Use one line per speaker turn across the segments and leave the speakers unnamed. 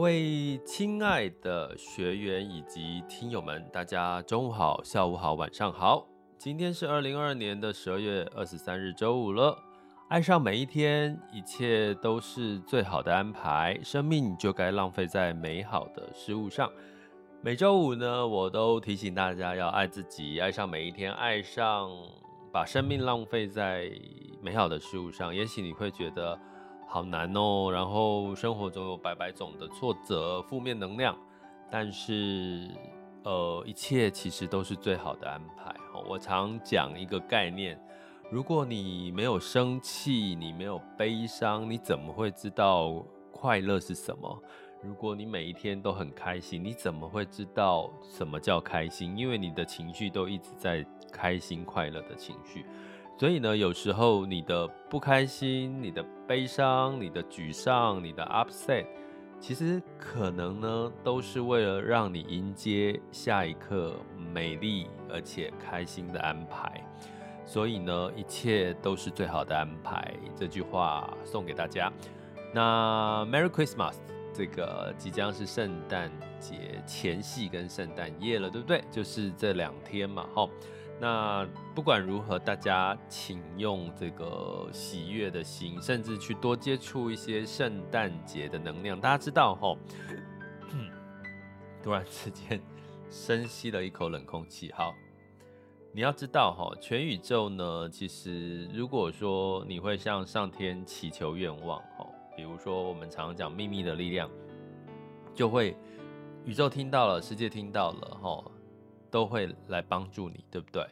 各位亲爱的学员以及听友们，大家中午好、下午好、晚上好。今天是二零二二年的十二月二十三日，周五了。爱上每一天，一切都是最好的安排。生命就该浪费在美好的事物上。每周五呢，我都提醒大家要爱自己，爱上每一天，爱上把生命浪费在美好的事物上。也许你会觉得，好难哦，然后生活中有百百种的挫折、负面能量，但是，呃，一切其实都是最好的安排。我常讲一个概念：如果你没有生气，你没有悲伤，你怎么会知道快乐是什么？如果你每一天都很开心，你怎么会知道什么叫开心？因为你的情绪都一直在开心、快乐的情绪。所以呢，有时候你的不开心、你的悲伤、你的沮丧、你的 upset，其实可能呢，都是为了让你迎接下一刻美丽而且开心的安排。所以呢，一切都是最好的安排。这句话送给大家。那 Merry Christmas，这个即将是圣诞节前夕跟圣诞夜了，对不对？就是这两天嘛，齁。那不管如何，大家请用这个喜悦的心，甚至去多接触一些圣诞节的能量。大家知道齁，突然之间深吸了一口冷空气。好，你要知道齁，全宇宙呢，其实如果说你会向上天祈求愿望，比如说我们常常讲秘密的力量，就会宇宙听到了，世界听到了齁。都会来帮助你，对不对？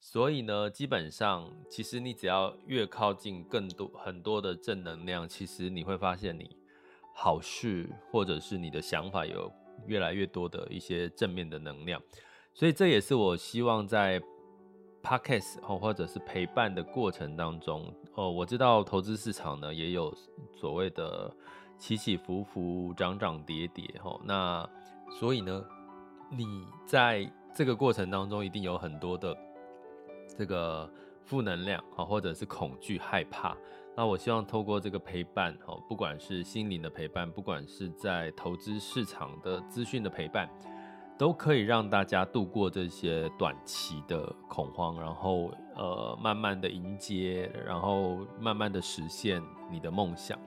所以呢，基本上，其实你只要越靠近更多很多的正能量，其实你会发现你好事或者是你的想法有越来越多的一些正面的能量。所以这也是我希望在 Podcast 哦或者是陪伴的过程当中，哦，我知道投资市场呢也有所谓的起起伏伏、涨涨跌跌，吼，那所以呢，你在这个过程当中一定有很多的这个负能量啊，或者是恐惧、害怕。那我希望透过这个陪伴，哦，不管是心灵的陪伴，不管是在投资市场的资讯的陪伴，都可以让大家度过这些短期的恐慌，然后呃，慢慢的迎接，然后慢慢的实现你的梦想。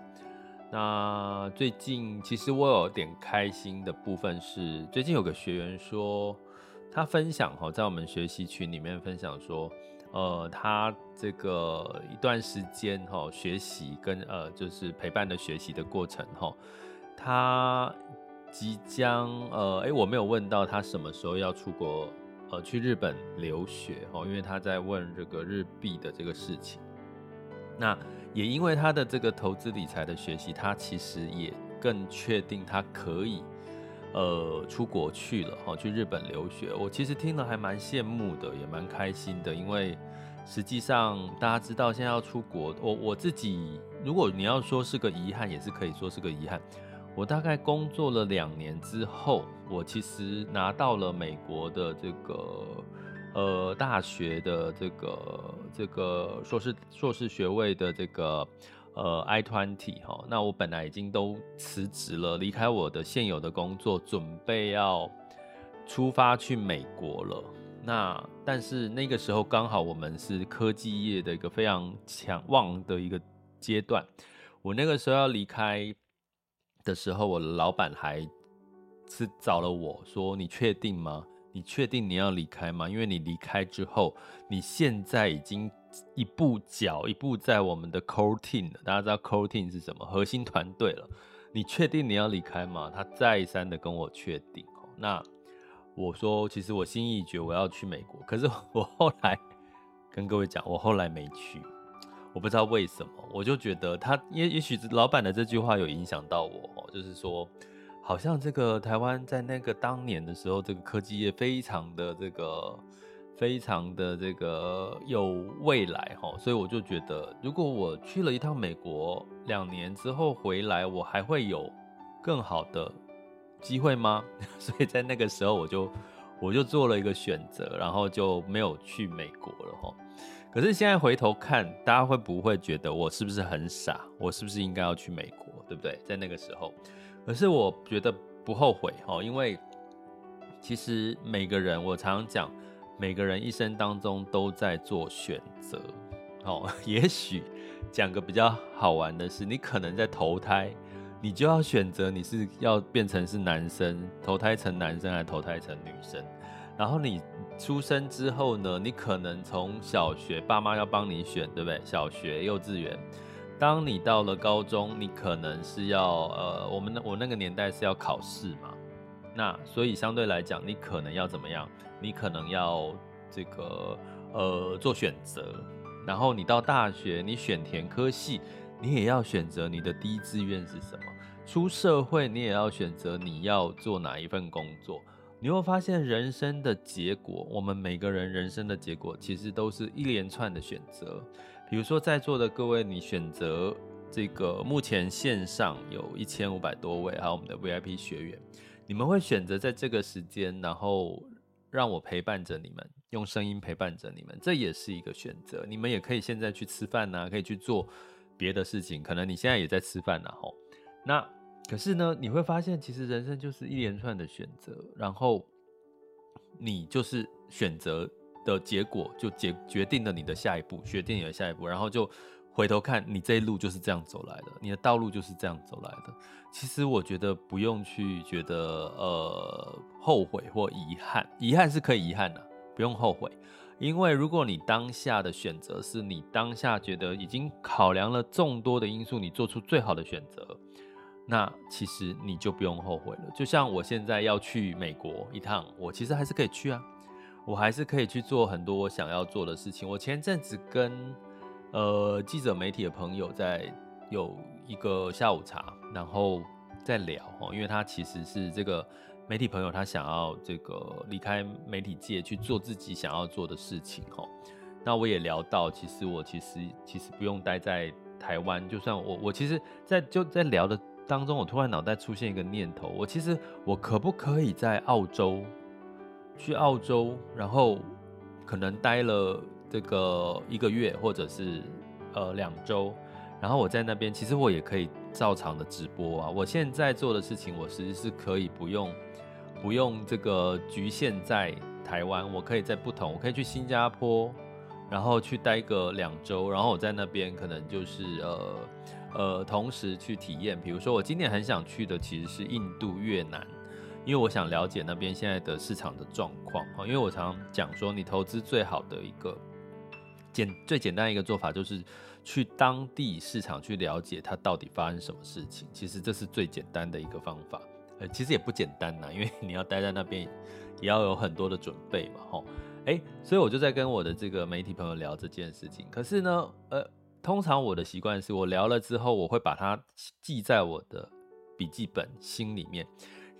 那最近其实我有点开心的部分是，最近有个学员说。他分享哈，在我们学习群里面分享说，呃，他这个一段时间哈，学习跟呃，就是陪伴的学习的过程哈，他即将呃，哎，我没有问到他什么时候要出国，呃，去日本留学哈，因为他在问这个日币的这个事情。那也因为他的这个投资理财的学习，他其实也更确定他可以。呃，出国去了哈，去日本留学。我其实听了还蛮羡慕的，也蛮开心的。因为实际上大家知道，现在要出国，我我自己，如果你要说是个遗憾，也是可以说是个遗憾。我大概工作了两年之后，我其实拿到了美国的这个呃大学的这个这个硕士硕士学位的这个。呃，I 团体哈，那我本来已经都辞职了，离开我的现有的工作，准备要出发去美国了。那但是那个时候刚好我们是科技业的一个非常强旺的一个阶段，我那个时候要离开的时候，我的老板还是找了我说：“你确定吗？你确定你要离开吗？因为你离开之后，你现在已经。”一步脚一步在我们的 core team 了，大家知道 core team 是什么？核心团队了。你确定你要离开吗？他再三的跟我确定。那我说，其实我心意已决，我要去美国。可是我后来跟各位讲，我后来没去，我不知道为什么。我就觉得他也也许老板的这句话有影响到我，就是说，好像这个台湾在那个当年的时候，这个科技业非常的这个。非常的这个有未来哈，所以我就觉得，如果我去了一趟美国，两年之后回来，我还会有更好的机会吗？所以在那个时候，我就我就做了一个选择，然后就没有去美国了哈。可是现在回头看，大家会不会觉得我是不是很傻？我是不是应该要去美国？对不对？在那个时候，可是我觉得不后悔哈，因为其实每个人，我常常讲。每个人一生当中都在做选择，哦，也许讲个比较好玩的是，你可能在投胎，你就要选择你是要变成是男生，投胎成男生还是投胎成女生。然后你出生之后呢，你可能从小学爸妈要帮你选，对不对？小学、幼稚园，当你到了高中，你可能是要呃，我们我那个年代是要考试嘛。那所以相对来讲，你可能要怎么样？你可能要这个呃做选择，然后你到大学，你选填科系，你也要选择你的第一志愿是什么。出社会，你也要选择你要做哪一份工作。你会发现，人生的结果，我们每个人人生的结果，其实都是一连串的选择。比如说，在座的各位，你选择这个目前线上有一千五百多位，还有我们的 VIP 学员。你们会选择在这个时间，然后让我陪伴着你们，用声音陪伴着你们，这也是一个选择。你们也可以现在去吃饭呐，可以去做别的事情。可能你现在也在吃饭呐，吼。那可是呢，你会发现，其实人生就是一连串的选择，然后你就是选择的结果，就决决定了你的下一步，决定你的下一步，然后就。回头看你这一路就是这样走来的，你的道路就是这样走来的。其实我觉得不用去觉得呃后悔或遗憾，遗憾是可以遗憾的，不用后悔，因为如果你当下的选择是你当下觉得已经考量了众多的因素，你做出最好的选择，那其实你就不用后悔了。就像我现在要去美国一趟，我其实还是可以去啊，我还是可以去做很多我想要做的事情。我前阵子跟呃，记者媒体的朋友在有一个下午茶，然后在聊哦，因为他其实是这个媒体朋友，他想要这个离开媒体界去做自己想要做的事情哦。那我也聊到，其实我其实其实不用待在台湾，就算我我其实在就在聊的当中，我突然脑袋出现一个念头，我其实我可不可以在澳洲去澳洲，然后可能待了。这个一个月或者是呃两周，然后我在那边，其实我也可以照常的直播啊。我现在做的事情，我其实是可以不用不用这个局限在台湾，我可以在不同，我可以去新加坡，然后去待个两周，然后我在那边可能就是呃呃同时去体验。比如说我今年很想去的其实是印度、越南。因为我想了解那边现在的市场的状况啊，因为我常常讲说，你投资最好的一个。简最简单一个做法就是去当地市场去了解它到底发生什么事情。其实这是最简单的一个方法，呃，其实也不简单呐，因为你要待在那边，也要有很多的准备嘛，吼，诶，所以我就在跟我的这个媒体朋友聊这件事情。可是呢，呃，通常我的习惯是我聊了之后，我会把它记在我的笔记本心里面，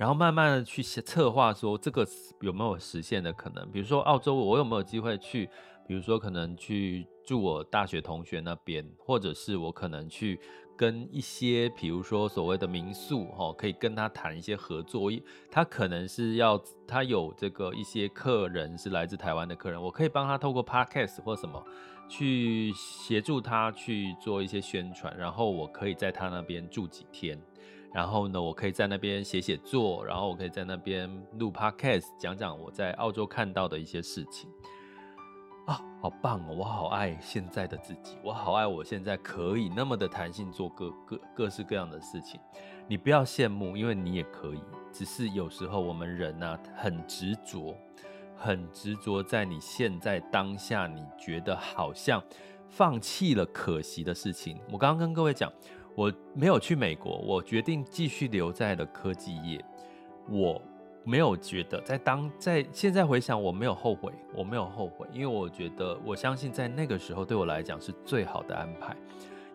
然后慢慢的去策划说这个有没有实现的可能。比如说澳洲，我有没有机会去？比如说，可能去住我大学同学那边，或者是我可能去跟一些，比如说所谓的民宿，哈，可以跟他谈一些合作。他可能是要，他有这个一些客人是来自台湾的客人，我可以帮他透过 Podcast 或什么去协助他去做一些宣传，然后我可以在他那边住几天，然后呢，我可以在那边写写作，然后我可以在那边录 Podcast，讲讲我在澳洲看到的一些事情。啊，好棒哦！我好爱现在的自己，我好爱我现在可以那么的弹性做各各各式各样的事情。你不要羡慕，因为你也可以。只是有时候我们人呐，很执着，很执着在你现在当下，你觉得好像放弃了可惜的事情。我刚刚跟各位讲，我没有去美国，我决定继续留在了科技业。我没有觉得在当在现在回想，我没有后悔，我没有后悔，因为我觉得我相信在那个时候对我来讲是最好的安排。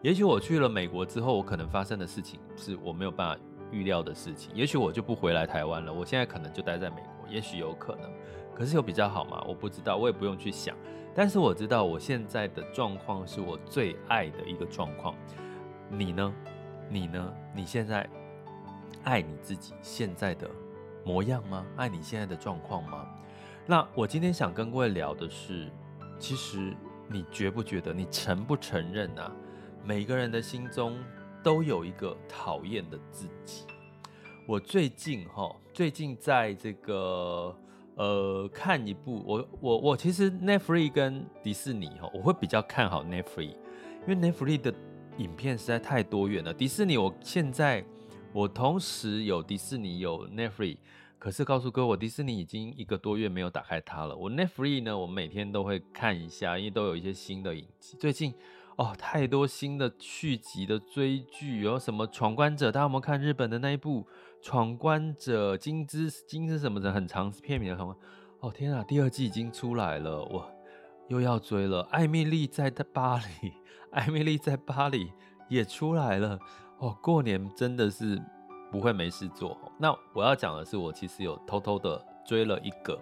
也许我去了美国之后，我可能发生的事情是我没有办法预料的事情。也许我就不回来台湾了，我现在可能就待在美国，也许有可能。可是有比较好吗？我不知道，我也不用去想。但是我知道我现在的状况是我最爱的一个状况。你呢？你呢？你现在爱你自己现在的模样吗？爱你现在的状况吗？那我今天想跟各位聊的是，其实你觉不觉得？你承不承认啊？每个人的心中都有一个讨厌的自己。我最近哈，最近在这个呃看一部，我我我其实 Netflix 跟迪士尼哈，我会比较看好 Netflix，因为 Netflix 的影片实在太多元了。迪士尼我现在我同时有迪士尼有 Netflix，可是告诉各位，我迪士尼已经一个多月没有打开它了。我 Netflix 呢，我每天都会看一下，因为都有一些新的影集。最近。哦，太多新的续集的追剧，有什么闯关者？大家有没有看日本的那一部《闯关者金枝金枝什么的》很长片名的什么？哦天啊，第二季已经出来了，我又要追了。艾蜜莉在巴黎，艾蜜莉在巴黎也出来了。哦，过年真的是不会没事做。那我要讲的是，我其实有偷偷的追了一个，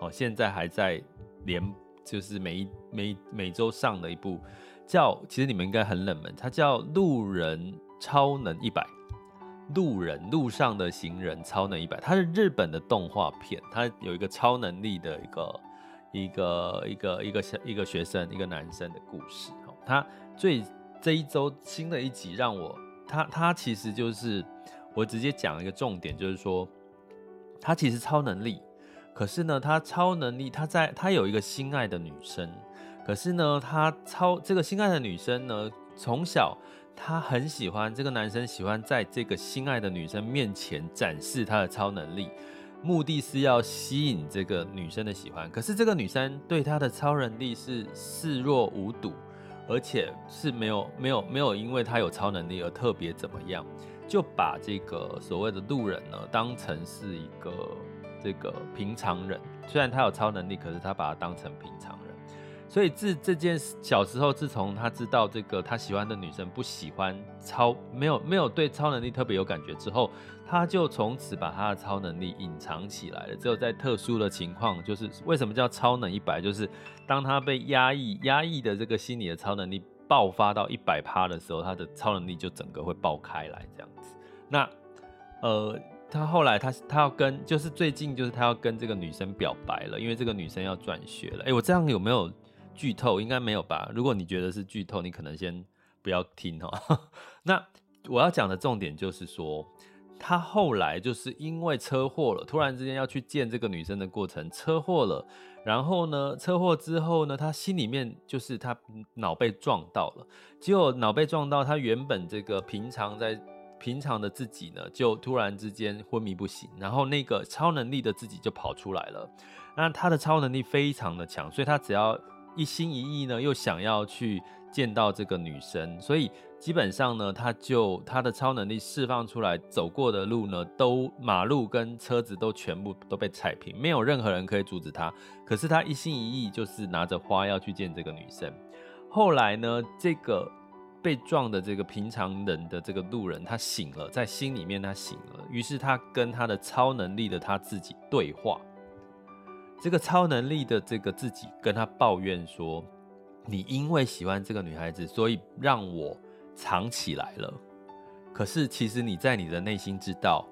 哦，现在还在连，就是每一每每周上的一部。叫，其实你们应该很冷门，它叫《路人超能一百》，路人路上的行人超能一百，它是日本的动画片，它有一个超能力的一个一个一个一个小一个学生一个男生的故事。他最这一周新的一集让我，他他其实就是我直接讲一个重点，就是说他其实超能力，可是呢，他超能力他在他有一个心爱的女生。可是呢，他超这个心爱的女生呢，从小他很喜欢这个男生，喜欢在这个心爱的女生面前展示他的超能力，目的是要吸引这个女生的喜欢。可是这个女生对他的超能力是视若无睹，而且是没有没有没有因为他有超能力而特别怎么样，就把这个所谓的路人呢当成是一个这个平常人。虽然他有超能力，可是他把他当成平常。所以自这件小时候，自从他知道这个他喜欢的女生不喜欢超没有没有对超能力特别有感觉之后，他就从此把他的超能力隐藏起来了。只有在特殊的情况，就是为什么叫超能一百，就是当他被压抑压抑的这个心理的超能力爆发到一百趴的时候，他的超能力就整个会爆开来这样子。那呃，他后来他他要跟就是最近就是他要跟这个女生表白了，因为这个女生要转学了。哎，我这样有没有？剧透应该没有吧？如果你觉得是剧透，你可能先不要听哦。那我要讲的重点就是说，他后来就是因为车祸了，突然之间要去见这个女生的过程，车祸了。然后呢，车祸之后呢，他心里面就是他脑被撞到了，结果脑被撞到，他原本这个平常在平常的自己呢，就突然之间昏迷不醒，然后那个超能力的自己就跑出来了。那他的超能力非常的强，所以他只要一心一意呢，又想要去见到这个女生，所以基本上呢，他就他的超能力释放出来，走过的路呢，都马路跟车子都全部都被踩平，没有任何人可以阻止他。可是他一心一意就是拿着花要去见这个女生。后来呢，这个被撞的这个平常人的这个路人，他醒了，在心里面他醒了，于是他跟他的超能力的他自己对话。这个超能力的这个自己跟他抱怨说：“你因为喜欢这个女孩子，所以让我藏起来了。可是其实你在你的内心知道，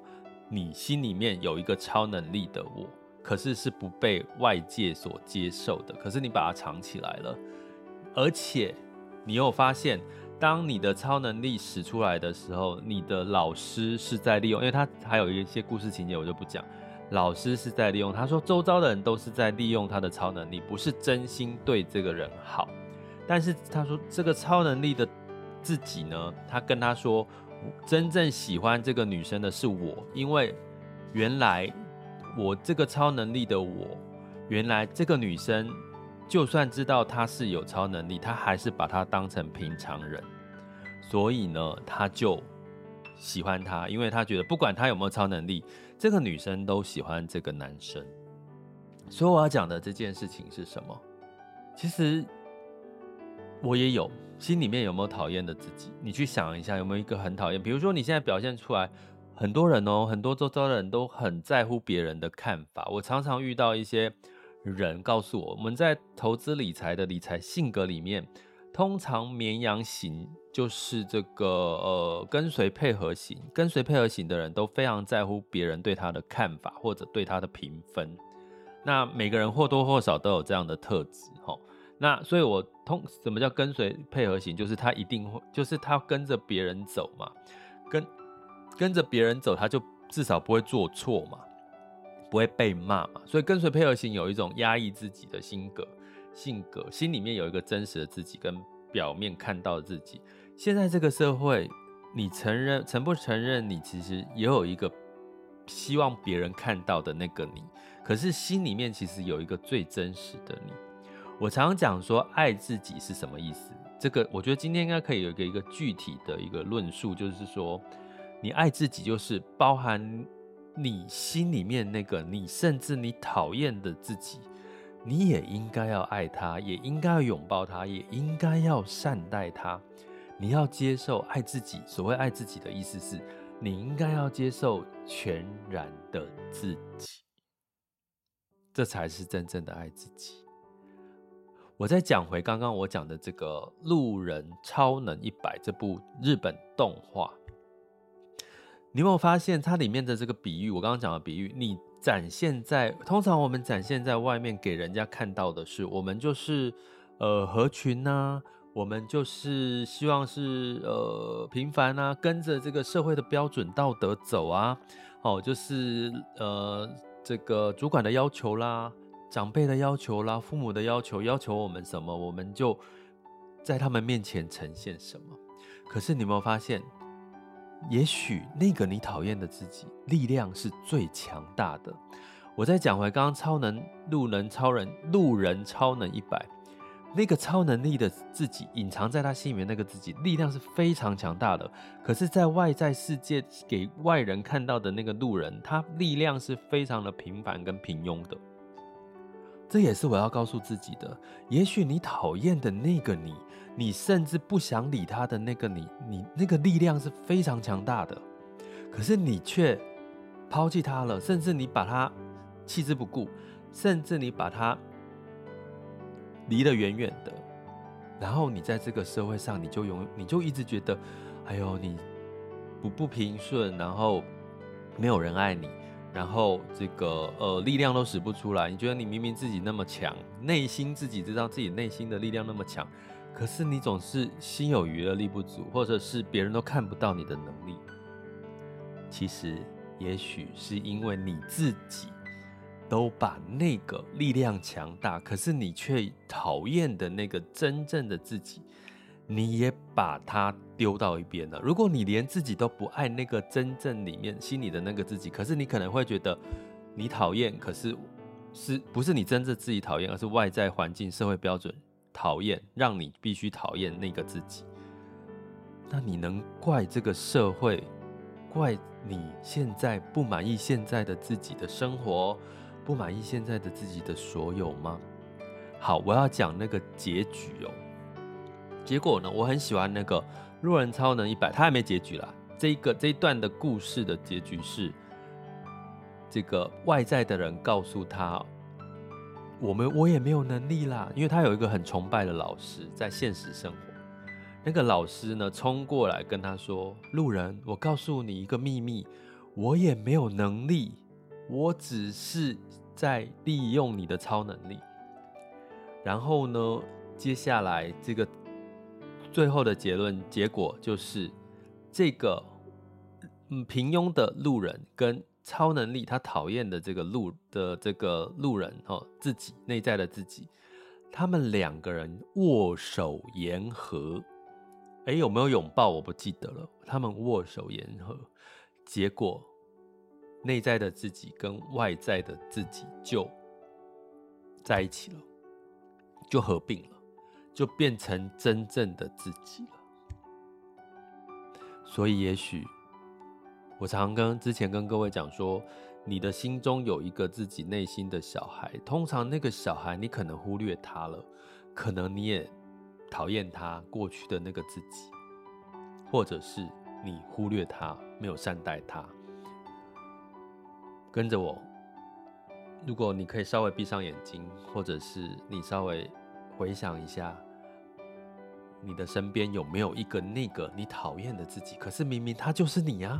你心里面有一个超能力的我，可是是不被外界所接受的。可是你把它藏起来了，而且你又发现，当你的超能力使出来的时候，你的老师是在利用，因为他还有一些故事情节，我就不讲。”老师是在利用，他说周遭的人都是在利用他的超能力，不是真心对这个人好。但是他说这个超能力的自己呢，他跟他说，真正喜欢这个女生的是我，因为原来我这个超能力的我，原来这个女生就算知道她是有超能力，她还是把她当成平常人。所以呢，他就喜欢她，因为他觉得不管她有没有超能力，这个女生都喜欢这个男生。所以我要讲的这件事情是什么？其实我也有，心里面有没有讨厌的自己？你去想一下，有没有一个很讨厌？比如说你现在表现出来，很多人哦，很多周遭的人都很在乎别人的看法。我常常遇到一些人告诉我，我们在投资理财的理财性格里面。通常绵羊型就是这个呃跟随配合型，跟随配合型的人都非常在乎别人对他的看法或者对他的评分。那每个人或多或少都有这样的特质，齁。那所以我通什么叫跟随配合型？就是他一定会，就是他跟着别人走嘛，跟跟着别人走，他就至少不会做错嘛，不会被骂嘛。所以跟随配合型有一种压抑自己的性格。性格心里面有一个真实的自己，跟表面看到的自己。现在这个社会，你承认承不承认？你其实也有一个希望别人看到的那个你，可是心里面其实有一个最真实的你。我常常讲说，爱自己是什么意思？这个我觉得今天应该可以有一个一个具体的一个论述，就是说，你爱自己，就是包含你心里面那个你，甚至你讨厌的自己。你也应该要爱他，也应该要拥抱他，也应该要善待他。你要接受爱自己。所谓爱自己的意思是，你应该要接受全然的自己，这才是真正的爱自己。我再讲回刚刚我讲的这个《路人超能一百》这部日本动画，你有没有发现它里面的这个比喻？我刚刚讲的比喻，你。展现在通常我们展现在外面给人家看到的是，我们就是呃合群呐、我们就是希望是呃平凡啊，跟着这个社会的标准道德走啊，哦，就是呃这个主管的要求啦，长辈的要求啦，父母的要求，要求我们什么，我们就在他们面前呈现什么。可是你有没有发现？也许那个你讨厌的自己，力量是最强大的。我再讲回刚刚超能路人超人路人超能一百，那个超能力的自己隐藏在他心里面那个自己，力量是非常强大的。可是，在外在世界给外人看到的那个路人，他力量是非常的平凡跟平庸的。这也是我要告诉自己的。也许你讨厌的那个你，你甚至不想理他的那个你，你那个力量是非常强大的。可是你却抛弃他了，甚至你把他弃之不顾，甚至你把他离得远远的。然后你在这个社会上，你就永你就一直觉得，哎呦，你不不平顺，然后没有人爱你。然后这个呃力量都使不出来，你觉得你明明自己那么强，内心自己知道自己内心的力量那么强，可是你总是心有余而力不足，或者是别人都看不到你的能力。其实也许是因为你自己都把那个力量强大，可是你却讨厌的那个真正的自己。你也把它丢到一边了。如果你连自己都不爱，那个真正里面心里的那个自己，可是你可能会觉得你讨厌，可是是不是你真正自己讨厌，而是外在环境、社会标准讨厌，让你必须讨厌那个自己。那你能怪这个社会，怪你现在不满意现在的自己的生活，不满意现在的自己的所有吗？好，我要讲那个结局哦。结果呢？我很喜欢那个《路人超能一百》，他还没结局啦。这一个这一段的故事的结局是，这个外在的人告诉他：“我们我也没有能力啦。”因为他有一个很崇拜的老师，在现实生活，那个老师呢冲过来跟他说：“路人，我告诉你一个秘密，我也没有能力，我只是在利用你的超能力。”然后呢，接下来这个。最后的结论结果就是，这个嗯平庸的路人跟超能力他讨厌的这个路的这个路人哦，自己内在的自己，他们两个人握手言和，哎，有没有拥抱？我不记得了。他们握手言和，结果内在的自己跟外在的自己就在一起了，就合并了。就变成真正的自己了。所以也许我常跟之前跟各位讲说，你的心中有一个自己内心的小孩，通常那个小孩你可能忽略他了，可能你也讨厌他过去的那个自己，或者是你忽略他，没有善待他。跟着我，如果你可以稍微闭上眼睛，或者是你稍微回想一下，你的身边有没有一个那个你讨厌的自己？可是明明他就是你啊，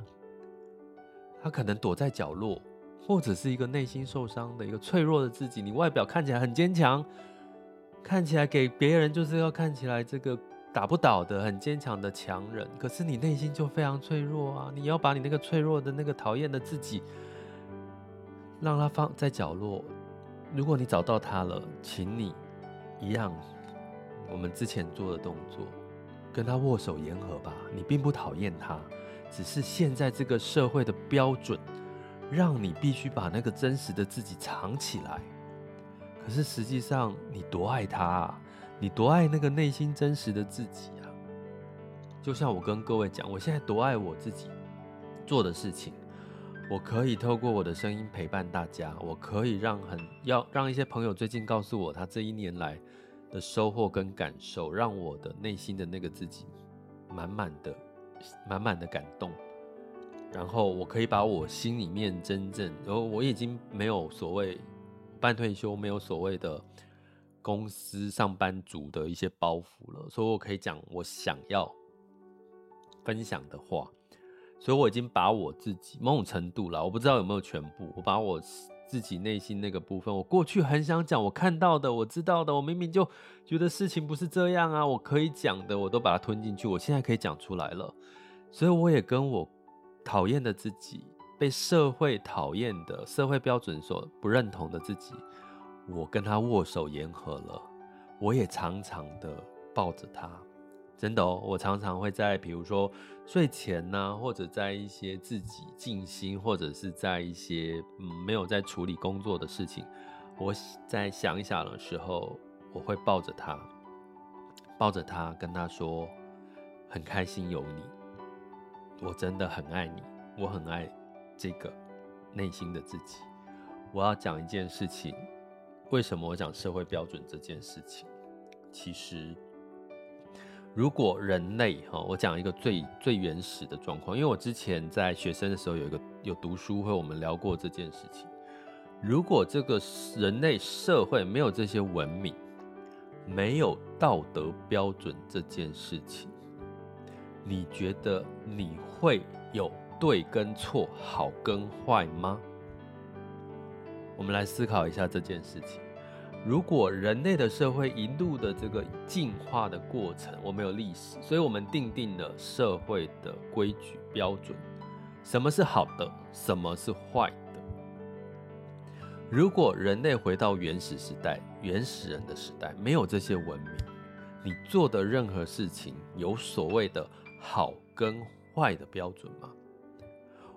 他可能躲在角落，或者是一个内心受伤的一个脆弱的自己。你外表看起来很坚强，看起来给别人就是要看起来这个打不倒的很坚强的强人，可是你内心就非常脆弱啊！你要把你那个脆弱的那个讨厌的自己。让他放在角落。如果你找到他了，请你一样，我们之前做的动作，跟他握手言和吧。你并不讨厌他，只是现在这个社会的标准，让你必须把那个真实的自己藏起来。可是实际上，你多爱他啊，你多爱那个内心真实的自己啊。就像我跟各位讲，我现在多爱我自己做的事情。我可以透过我的声音陪伴大家，我可以让很要让一些朋友最近告诉我他这一年来的收获跟感受，让我的内心的那个自己满满的、满满的感动。然后我可以把我心里面真正，然后我已经没有所谓半退休，没有所谓的公司上班族的一些包袱了，所以我可以讲我想要分享的话。所以我已经把我自己某种程度了，我不知道有没有全部。我把我自己内心那个部分，我过去很想讲，我看到的，我知道的，我明明就觉得事情不是这样啊，我可以讲的，我都把它吞进去。我现在可以讲出来了，所以我也跟我讨厌的自己，被社会讨厌的社会标准所不认同的自己，我跟他握手言和了。我也常常的抱着他。真的哦，我常常会在比如说睡前呢、或者在一些自己静心，或者是在一些嗯没有在处理工作的事情，我在想一想的时候，我会抱着他，抱着他跟他说，很开心有你，我真的很爱你，我很爱这个内心的自己。我要讲一件事情，为什么我讲社会标准这件事情？其实。如果人类哈，我讲一个最最原始的状况，因为我之前在学生的时候有一个有读书会，我们聊过这件事情。如果这个人类社会没有这些文明，没有道德标准这件事情，你觉得你会有对跟错、好跟坏吗？我们来思考一下这件事情。如果人类的社会一路的这个进化的过程，我们有历史，所以我们定定了社会的规矩标准，什么是好的，什么是坏的。如果人类回到原始时代，原始人的时代，没有这些文明，你做的任何事情有所谓的好跟坏的标准吗？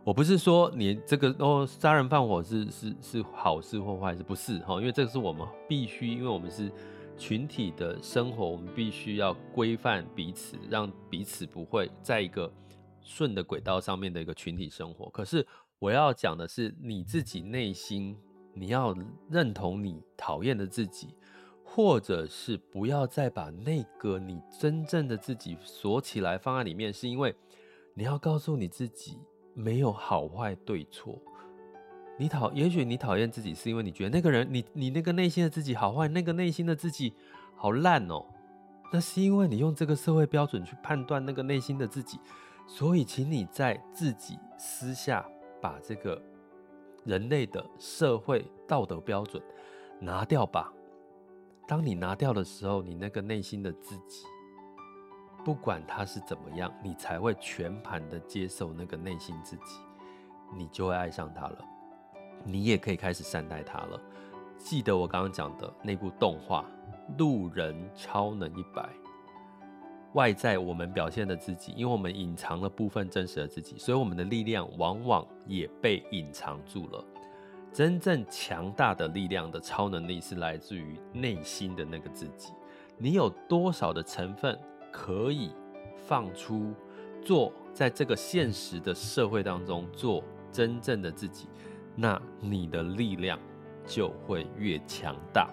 我不是说你这个哦，杀人放火是是是好事或坏事，不是哈，因为这个是我们必须，因为我们是群体的生活，我们必须要规范彼此，让彼此不会在一个顺的轨道上面的一个群体生活。可是我要讲的是，你自己内心，你要认同你讨厌的自己，或者是不要再把那个你真正的自己锁起来放在里面，是因为你要告诉你自己。没有好坏对错，你讨，也许你讨厌自己，是因为你觉得那个人，你你那个内心的自己好坏，那个内心的自己好烂哦。那是因为你用这个社会标准去判断那个内心的自己，所以请你在自己私下把这个人类的社会道德标准拿掉吧。当你拿掉的时候，你那个内心的自己。不管他是怎么样，你才会全盘的接受那个内心自己，你就会爱上他了，你也可以开始善待他了。记得我刚刚讲的那部动画《路人超能一百》，外在我们表现的自己，因为我们隐藏了部分真实的自己，所以我们的力量往往也被隐藏住了。真正强大的力量的超能力是来自于内心的那个自己，你有多少的成分？可以放出做在这个现实的社会当中做真正的自己，那你的力量就会越强大。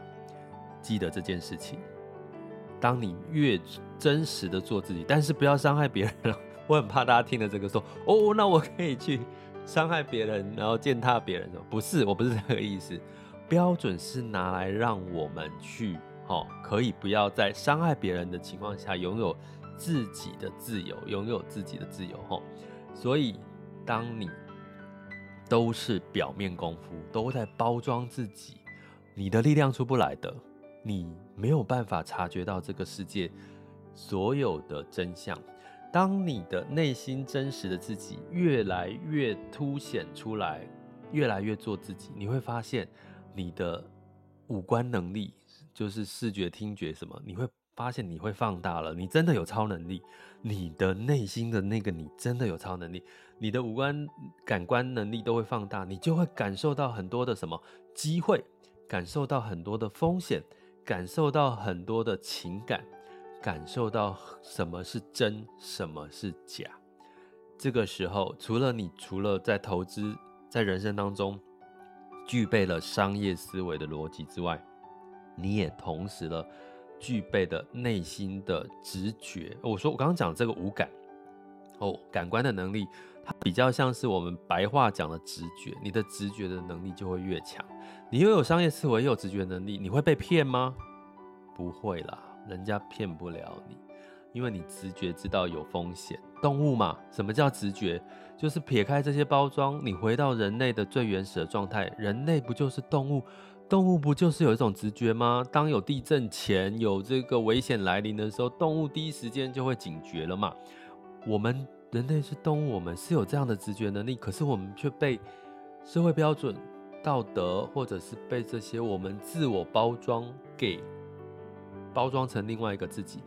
记得这件事情。当你越真实的做自己，但是不要伤害别人了。我很怕大家听了这个说：“哦，那我可以去伤害别人，然后践踏别人。”不是，我不是这个意思。标准是拿来让我们去，哦，可以不要在伤害别人的情况下拥有自己的自由，拥有自己的自由，哦。所以，当你都是表面功夫，都在包装自己，你的力量出不来的，你没有办法察觉到这个世界所有的真相。当你的内心真实的自己越来越凸显出来，越来越做自己，你会发现。你的五官能力，就是视觉、听觉什么，你会发现你会放大了。你真的有超能力，你的内心的那个你真的有超能力，你的五官感官能力都会放大，你就会感受到很多的什么机会，感受到很多的风险，感受到很多的情感，感受到什么是真，什么是假。这个时候，除了你，除了在投资，在人生当中。具备了商业思维的逻辑之外，你也同时了具备的内心的直觉。我说我刚刚讲这个五感哦，感官的能力，它比较像是我们白话讲的直觉。你的直觉的能力就会越强。你又有商业思维，又有直觉能力，你会被骗吗？不会啦，人家骗不了你。因为你直觉知道有风险，动物嘛，什么叫直觉？就是撇开这些包装，你回到人类的最原始的状态。人类不就是动物？动物不就是有一种直觉吗？当有地震前，有这个危险来临的时候，动物第一时间就会警觉了嘛。我们人类是动物，我们是有这样的直觉能力，可是我们却被社会标准、道德，或者是被这些我们自我包装给包装成另外一个自己。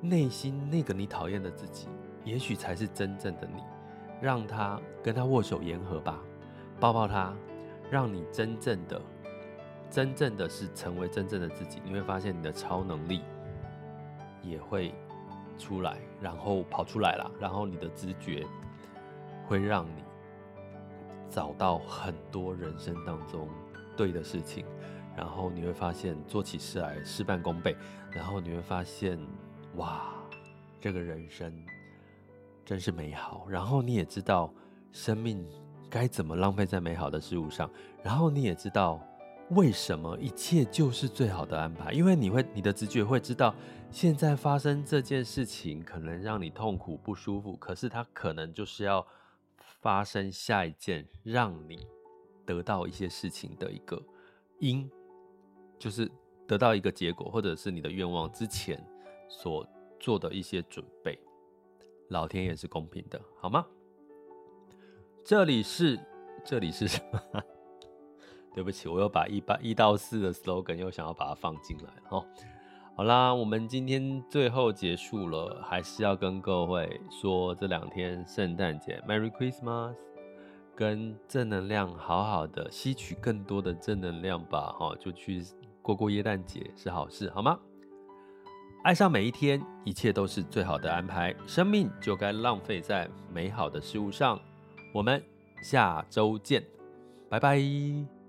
内心那个你讨厌的自己，也许才是真正的你。让他跟他握手言和吧，抱抱他，让你真正的、真正的是成为真正的自己。你会发现你的超能力也会出来，然后跑出来了，然后你的直觉会让你找到很多人生当中对的事情，然后你会发现做起事来事半功倍，然后你会发现。哇，这个人生真是美好。然后你也知道生命该怎么浪费在美好的事物上。然后你也知道为什么一切就是最好的安排。因为你会，你的直觉会知道，现在发生这件事情可能让你痛苦不舒服，可是它可能就是要发生下一件让你得到一些事情的一个因，就是得到一个结果，或者是你的愿望之前。所做的一些准备，老天也是公平的，好吗？这里是，这里是什么？对不起，我又把一八一到四的 slogan 又想要把它放进来哦。好啦，我们今天最后结束了，还是要跟各位说，这两天圣诞节，Merry Christmas，跟正能量好好的吸取更多的正能量吧，哈，就去过过耶诞节是好事，好吗？爱上每一天，一切都是最好的安排。生命就该浪费在美好的事物上。我们下周见，拜拜。